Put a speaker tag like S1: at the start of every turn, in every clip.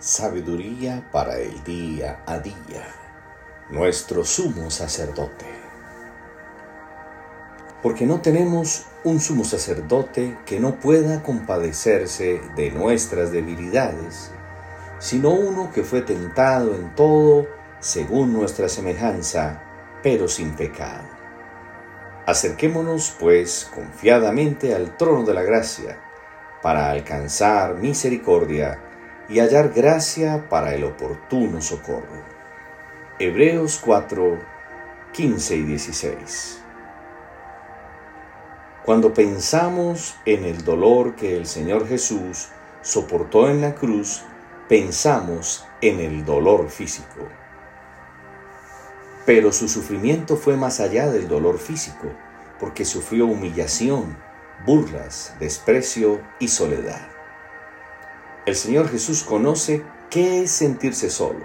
S1: sabiduría para el día a día, nuestro sumo sacerdote. Porque no tenemos un sumo sacerdote que no pueda compadecerse de nuestras debilidades, sino uno que fue tentado en todo según nuestra semejanza, pero sin pecado. Acerquémonos, pues, confiadamente al trono de la gracia, para alcanzar misericordia y hallar gracia para el oportuno socorro. Hebreos 4, 15 y 16. Cuando pensamos en el dolor que el Señor Jesús soportó en la cruz, pensamos en el dolor físico. Pero su sufrimiento fue más allá del dolor físico, porque sufrió humillación, burlas, desprecio y soledad. El Señor Jesús conoce qué es sentirse solo.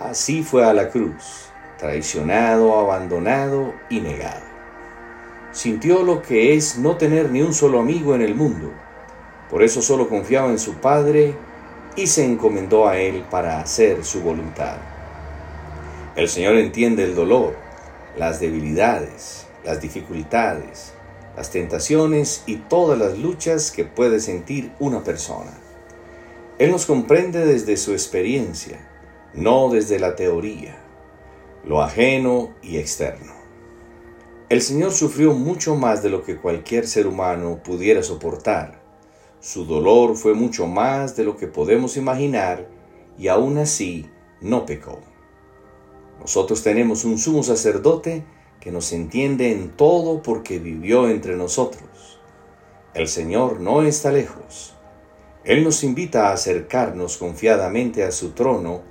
S1: Así fue a la cruz, traicionado, abandonado y negado. Sintió lo que es no tener ni un solo amigo en el mundo. Por eso solo confiaba en su Padre y se encomendó a Él para hacer su voluntad. El Señor entiende el dolor, las debilidades, las dificultades, las tentaciones y todas las luchas que puede sentir una persona. Él nos comprende desde su experiencia, no desde la teoría, lo ajeno y externo. El Señor sufrió mucho más de lo que cualquier ser humano pudiera soportar. Su dolor fue mucho más de lo que podemos imaginar y aún así no pecó. Nosotros tenemos un sumo sacerdote que nos entiende en todo porque vivió entre nosotros. El Señor no está lejos él nos invita a acercarnos confiadamente a su trono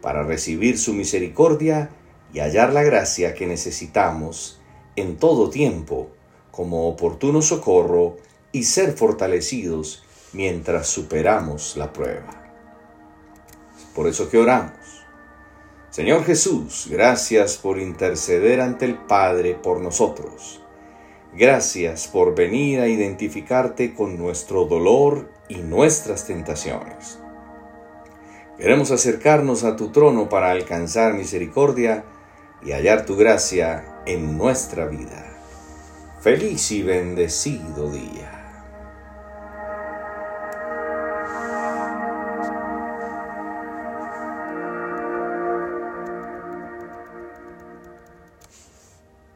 S1: para recibir su misericordia y hallar la gracia que necesitamos en todo tiempo como oportuno socorro y ser fortalecidos mientras superamos la prueba. Por eso que oramos. Señor Jesús, gracias por interceder ante el Padre por nosotros. Gracias por venir a identificarte con nuestro dolor y nuestras tentaciones. Queremos acercarnos a tu trono para alcanzar misericordia y hallar tu gracia en nuestra vida. Feliz y bendecido día.